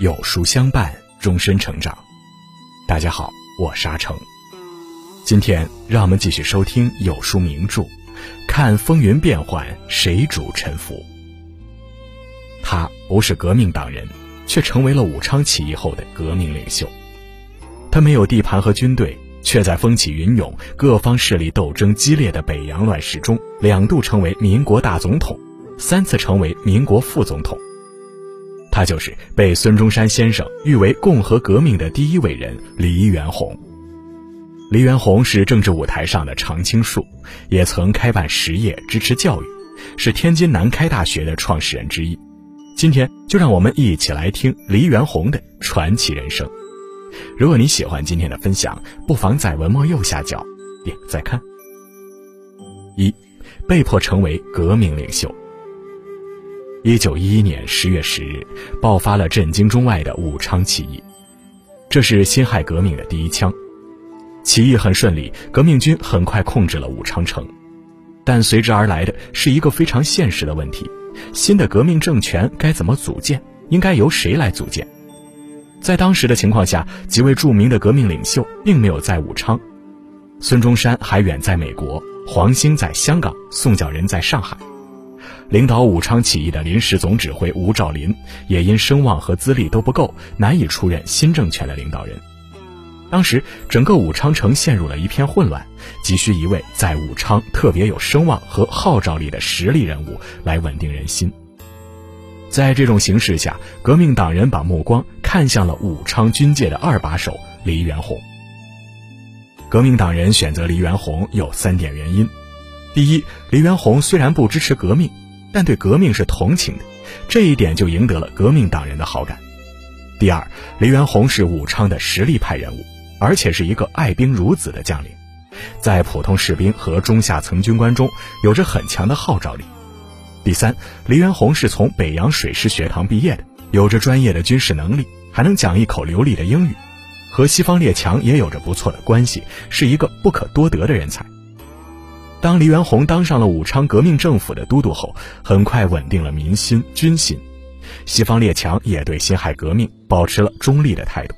有书相伴，终身成长。大家好，我是阿成。今天让我们继续收听有书名著，看风云变幻，谁主沉浮。他不是革命党人，却成为了武昌起义后的革命领袖。他没有地盘和军队，却在风起云涌、各方势力斗争激烈的北洋乱世中，两度成为民国大总统，三次成为民国副总统。他就是被孙中山先生誉为共和革命的第一伟人黎元洪。黎元洪是政治舞台上的常青树，也曾开办实业支持教育，是天津南开大学的创始人之一。今天就让我们一起来听黎元洪的传奇人生。如果你喜欢今天的分享，不妨在文末右下角点个再看。一，被迫成为革命领袖。一九一一年十月十日，爆发了震惊中外的武昌起义，这是辛亥革命的第一枪。起义很顺利，革命军很快控制了武昌城，但随之而来的是一个非常现实的问题：新的革命政权该怎么组建？应该由谁来组建？在当时的情况下，几位著名的革命领袖并没有在武昌，孙中山还远在美国，黄兴在香港，宋教仁在上海。领导武昌起义的临时总指挥吴兆麟，也因声望和资历都不够，难以出任新政权的领导人。当时，整个武昌城陷入了一片混乱，急需一位在武昌特别有声望和号召力的实力人物来稳定人心。在这种形势下，革命党人把目光看向了武昌军界的二把手黎元洪。革命党人选择黎元洪有三点原因：第一，黎元洪虽然不支持革命。但对革命是同情的，这一点就赢得了革命党人的好感。第二，黎元洪是武昌的实力派人物，而且是一个爱兵如子的将领，在普通士兵和中下层军官中有着很强的号召力。第三，黎元洪是从北洋水师学堂毕业的，有着专业的军事能力，还能讲一口流利的英语，和西方列强也有着不错的关系，是一个不可多得的人才。当黎元洪当上了武昌革命政府的都督后，很快稳定了民心军心，西方列强也对辛亥革命保持了中立的态度。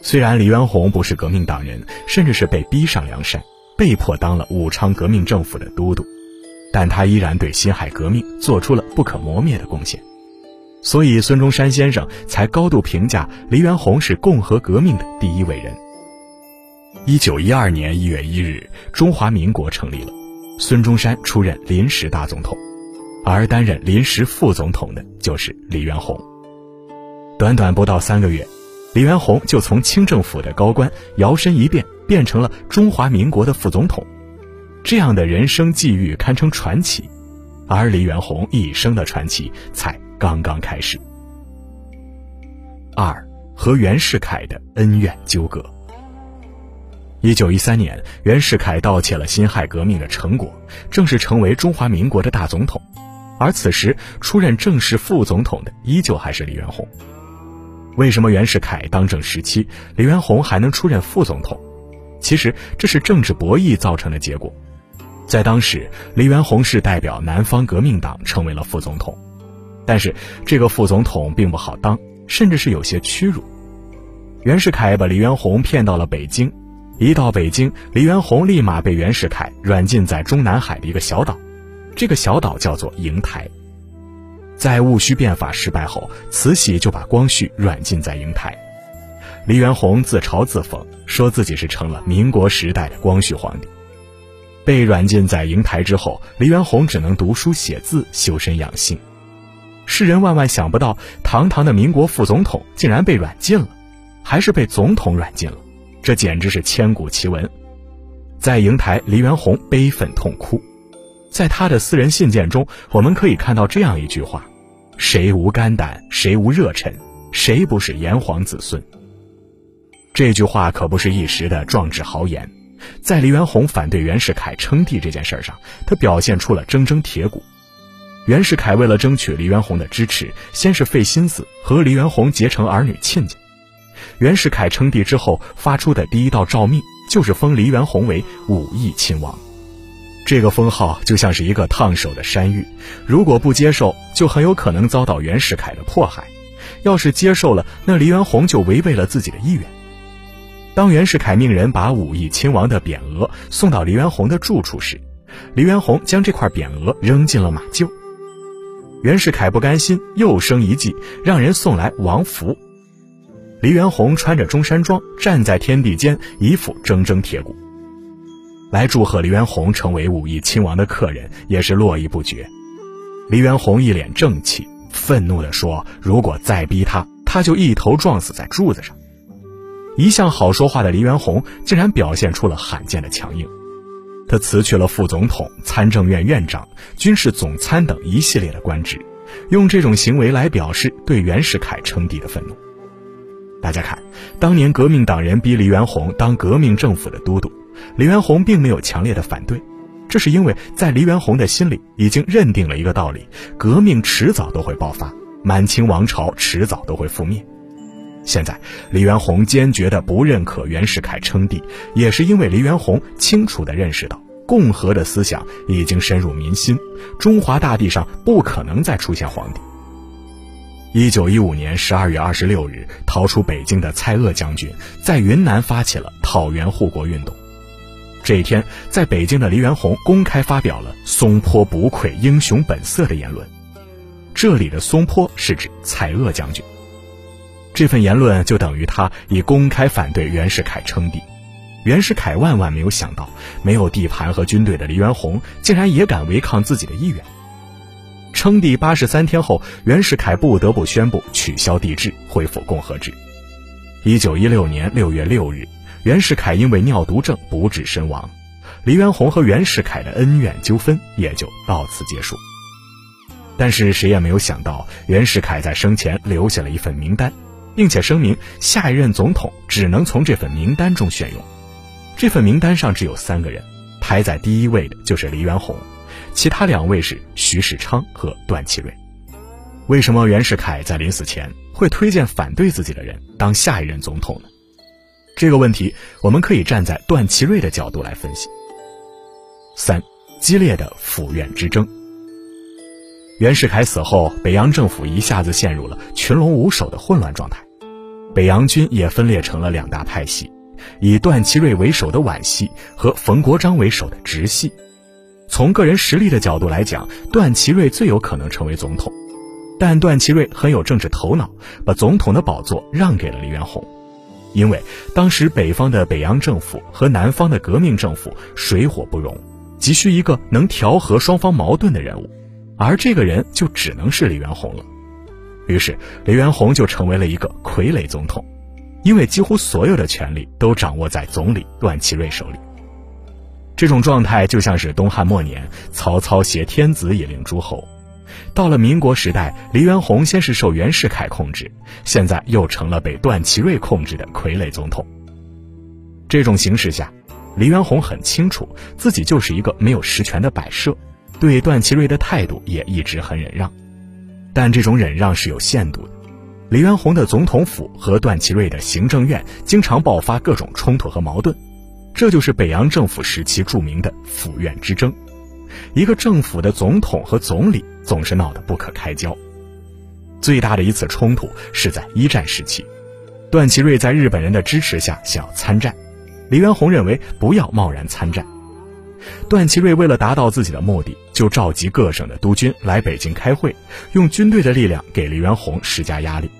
虽然黎元洪不是革命党人，甚至是被逼上梁山，被迫当了武昌革命政府的都督，但他依然对辛亥革命做出了不可磨灭的贡献，所以孙中山先生才高度评价黎元洪是共和革命的第一伟人。一九一二年一月一日，中华民国成立了，孙中山出任临时大总统，而担任临时副总统的就是黎元洪。短短不到三个月，黎元洪就从清政府的高官摇身一变，变成了中华民国的副总统，这样的人生际遇堪称传奇，而黎元洪一生的传奇才刚刚开始。二和袁世凯的恩怨纠葛。一九一三年，袁世凯盗窃了辛亥革命的成果，正式成为中华民国的大总统。而此时出任正式副总统的，依旧还是黎元洪。为什么袁世凯当政时期，黎元洪还能出任副总统？其实这是政治博弈造成的结果。在当时，黎元洪是代表南方革命党成为了副总统，但是这个副总统并不好当，甚至是有些屈辱。袁世凯把黎元洪骗到了北京。一到北京，黎元洪立马被袁世凯软禁在中南海的一个小岛，这个小岛叫做瀛台。在戊戌变法失败后，慈禧就把光绪软禁在瀛台。黎元洪自嘲自讽，说自己是成了民国时代的光绪皇帝。被软禁在瀛台之后，黎元洪只能读书写字，修身养性。世人万万想不到，堂堂的民国副总统竟然被软禁了，还是被总统软禁了。这简直是千古奇闻，在瀛台，黎元洪悲愤痛哭，在他的私人信件中，我们可以看到这样一句话：“谁无肝胆，谁无热忱，谁不是炎黄子孙？”这句话可不是一时的壮志豪言，在黎元洪反对袁世凯称帝这件事上，他表现出了铮铮铁骨。袁世凯为了争取黎元洪的支持，先是费心思和黎元洪结成儿女亲家。袁世凯称帝之后发出的第一道诏命，就是封黎元洪为武义亲王。这个封号就像是一个烫手的山芋，如果不接受，就很有可能遭到袁世凯的迫害。要是接受了，那黎元洪就违背了自己的意愿。当袁世凯命人把武义亲王的匾额送到黎元洪的住处时，黎元洪将这块匾额扔进了马厩。袁世凯不甘心，又生一计，让人送来王符。黎元洪穿着中山装，站在天地间，一副铮铮铁骨。来祝贺黎元洪成为武义亲王的客人也是络绎不绝。黎元洪一脸正气，愤怒地说：“如果再逼他，他就一头撞死在柱子上。”一向好说话的黎元洪竟然表现出了罕见的强硬。他辞去了副总统、参政院院长、军事总参等一系列的官职，用这种行为来表示对袁世凯称帝的愤怒。大家看，当年革命党人逼黎元洪当革命政府的都督，黎元洪并没有强烈的反对，这是因为在黎元洪的心里已经认定了一个道理：革命迟早都会爆发，满清王朝迟早都会覆灭。现在，黎元洪坚决的不认可袁世凯称帝，也是因为黎元洪清楚地认识到，共和的思想已经深入民心，中华大地上不可能再出现皇帝。一九一五年十二月二十六日，逃出北京的蔡锷将军在云南发起了讨袁护国运动。这一天，在北京的黎元洪公开发表了“松坡不愧英雄本色”的言论，这里的松坡是指蔡锷将军。这份言论就等于他已公开反对袁世凯称帝。袁世凯万万没有想到，没有地盘和军队的黎元洪竟然也敢违抗自己的意愿。称帝八十三天后，袁世凯不得不宣布取消帝制，恢复共和制。一九一六年六月六日，袁世凯因为尿毒症不治身亡，黎元洪和袁世凯的恩怨纠纷也就到此结束。但是谁也没有想到，袁世凯在生前留下了一份名单。并且声明，下一任总统只能从这份名单中选用。这份名单上只有三个人，排在第一位的就是黎元洪，其他两位是徐世昌和段祺瑞。为什么袁世凯在临死前会推荐反对自己的人当下一任总统呢？这个问题，我们可以站在段祺瑞的角度来分析。三，激烈的府院之争。袁世凯死后，北洋政府一下子陷入了群龙无首的混乱状态，北洋军也分裂成了两大派系，以段祺瑞为首的皖系和冯国璋为首的直系。从个人实力的角度来讲，段祺瑞最有可能成为总统，但段祺瑞很有政治头脑，把总统的宝座让给了黎元洪，因为当时北方的北洋政府和南方的革命政府水火不容，急需一个能调和双方矛盾的人物。而这个人就只能是李元洪了，于是李元洪就成为了一个傀儡总统，因为几乎所有的权力都掌握在总理段祺瑞手里。这种状态就像是东汉末年曹操挟天子以令诸侯，到了民国时代，黎元洪先是受袁世凯控制，现在又成了被段祺瑞控制的傀儡总统。这种形势下，黎元洪很清楚自己就是一个没有实权的摆设。对段祺瑞的态度也一直很忍让，但这种忍让是有限度的。黎元洪的总统府和段祺瑞的行政院经常爆发各种冲突和矛盾，这就是北洋政府时期著名的府院之争。一个政府的总统和总理总是闹得不可开交。最大的一次冲突是在一战时期，段祺瑞在日本人的支持下想要参战，黎元洪认为不要贸然参战。段祺瑞为了达到自己的目的，就召集各省的督军来北京开会，用军队的力量给黎元洪施加压力。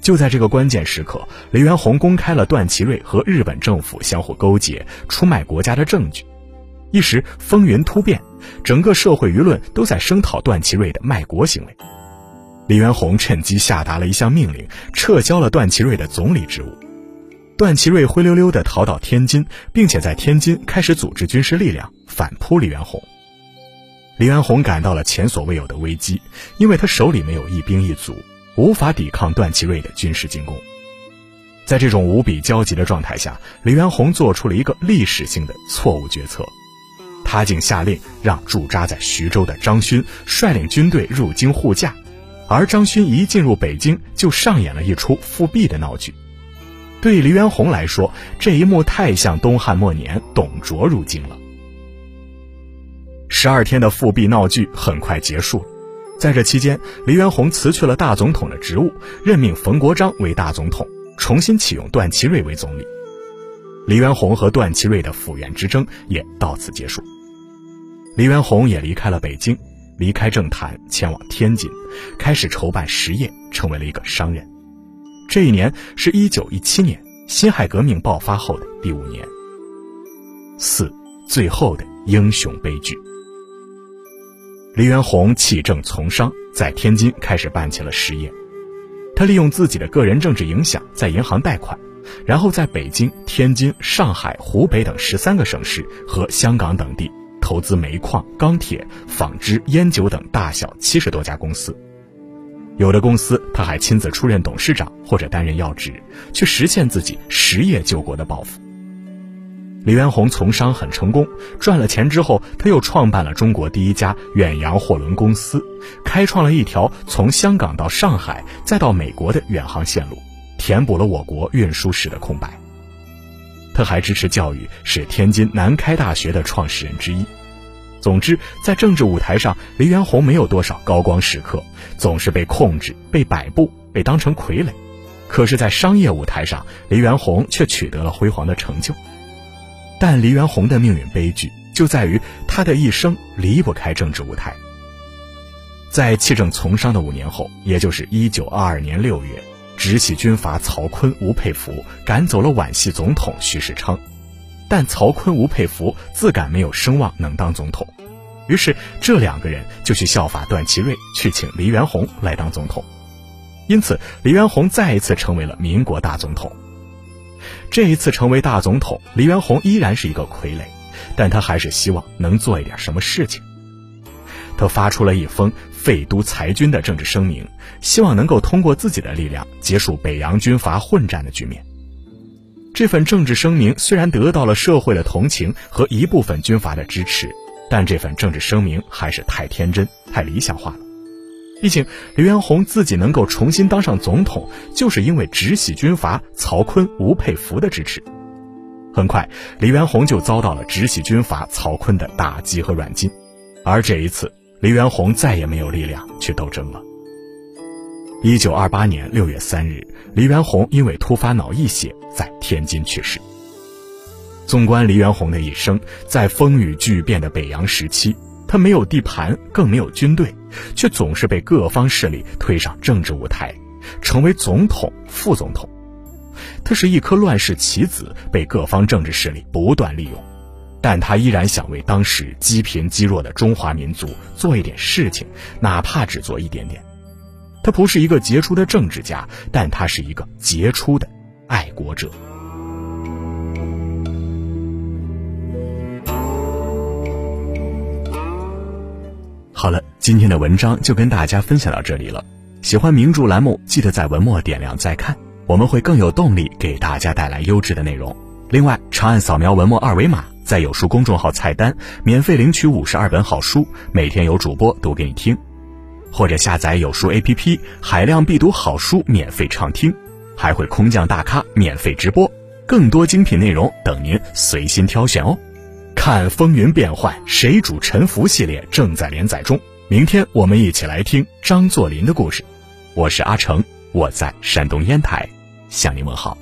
就在这个关键时刻，黎元洪公开了段祺瑞和日本政府相互勾结、出卖国家的证据，一时风云突变，整个社会舆论都在声讨段祺瑞的卖国行为。黎元洪趁机下达了一项命令，撤销了段祺瑞的总理职务。段祺瑞灰溜溜地逃到天津，并且在天津开始组织军事力量反扑李元洪。李元洪感到了前所未有的危机，因为他手里没有一兵一卒，无法抵抗段祺瑞的军事进攻。在这种无比焦急的状态下，李元洪做出了一个历史性的错误决策，他竟下令让驻扎在徐州的张勋率领军队入京护驾，而张勋一进入北京，就上演了一出复辟的闹剧。对黎元洪来说，这一幕太像东汉末年董卓入京了。十二天的复辟闹剧很快结束了，在这期间，黎元洪辞去了大总统的职务，任命冯国璋为大总统，重新启用段祺瑞为总理。黎元洪和段祺瑞的府院之争也到此结束。黎元洪也离开了北京，离开政坛，前往天津，开始筹办实业，成为了一个商人。这一年是一九一七年，辛亥革命爆发后的第五年。四，最后的英雄悲剧。黎元洪弃政从商，在天津开始办起了实业。他利用自己的个人政治影响，在银行贷款，然后在北京、天津、上海、湖北等十三个省市和香港等地投资煤矿、钢铁、纺织、烟酒等大小七十多家公司。有的公司他还亲自出任董事长或者担任要职，去实现自己实业救国的抱负。李元洪从商很成功，赚了钱之后，他又创办了中国第一家远洋货轮公司，开创了一条从香港到上海再到美国的远航线路，填补了我国运输史的空白。他还支持教育，是天津南开大学的创始人之一。总之，在政治舞台上，黎元洪没有多少高光时刻，总是被控制、被摆布、被当成傀儡。可是，在商业舞台上，黎元洪却取得了辉煌的成就。但黎元洪的命运悲剧就在于他的一生离不开政治舞台。在弃政从商的五年后，也就是一九二二年六月，直系军阀曹锟、吴佩孚赶走了皖系总统徐世昌，但曹锟、吴佩孚自感没有声望能当总统，于是这两个人就去效法段祺瑞，去请黎元洪来当总统，因此黎元洪再一次成为了民国大总统。这一次成为大总统，黎元洪依然是一个傀儡，但他还是希望能做一点什么事情。他发出了一封废都裁军的政治声明，希望能够通过自己的力量结束北洋军阀混战的局面。这份政治声明虽然得到了社会的同情和一部分军阀的支持，但这份政治声明还是太天真、太理想化了。毕竟，黎元洪自己能够重新当上总统，就是因为直系军阀曹锟、吴佩孚的支持。很快，黎元洪就遭到了直系军阀曹锟的打击和软禁，而这一次，黎元洪再也没有力量去斗争了。一九二八年六月三日，黎元洪因为突发脑溢血在天津去世。纵观黎元洪的一生，在风雨巨变的北洋时期。他没有地盘，更没有军队，却总是被各方势力推上政治舞台，成为总统、副总统。他是一颗乱世棋子，被各方政治势力不断利用，但他依然想为当时积贫积弱的中华民族做一点事情，哪怕只做一点点。他不是一个杰出的政治家，但他是一个杰出的爱国者。好了，今天的文章就跟大家分享到这里了。喜欢名著栏目，记得在文末点亮再看，我们会更有动力给大家带来优质的内容。另外，长按扫描文末二维码，在有书公众号菜单免费领取五十二本好书，每天有主播读给你听；或者下载有书 APP，海量必读好书免费畅听，还会空降大咖免费直播，更多精品内容等您随心挑选哦。看风云变幻，谁主沉浮系列正在连载中。明天我们一起来听张作霖的故事。我是阿成，我在山东烟台向您问好。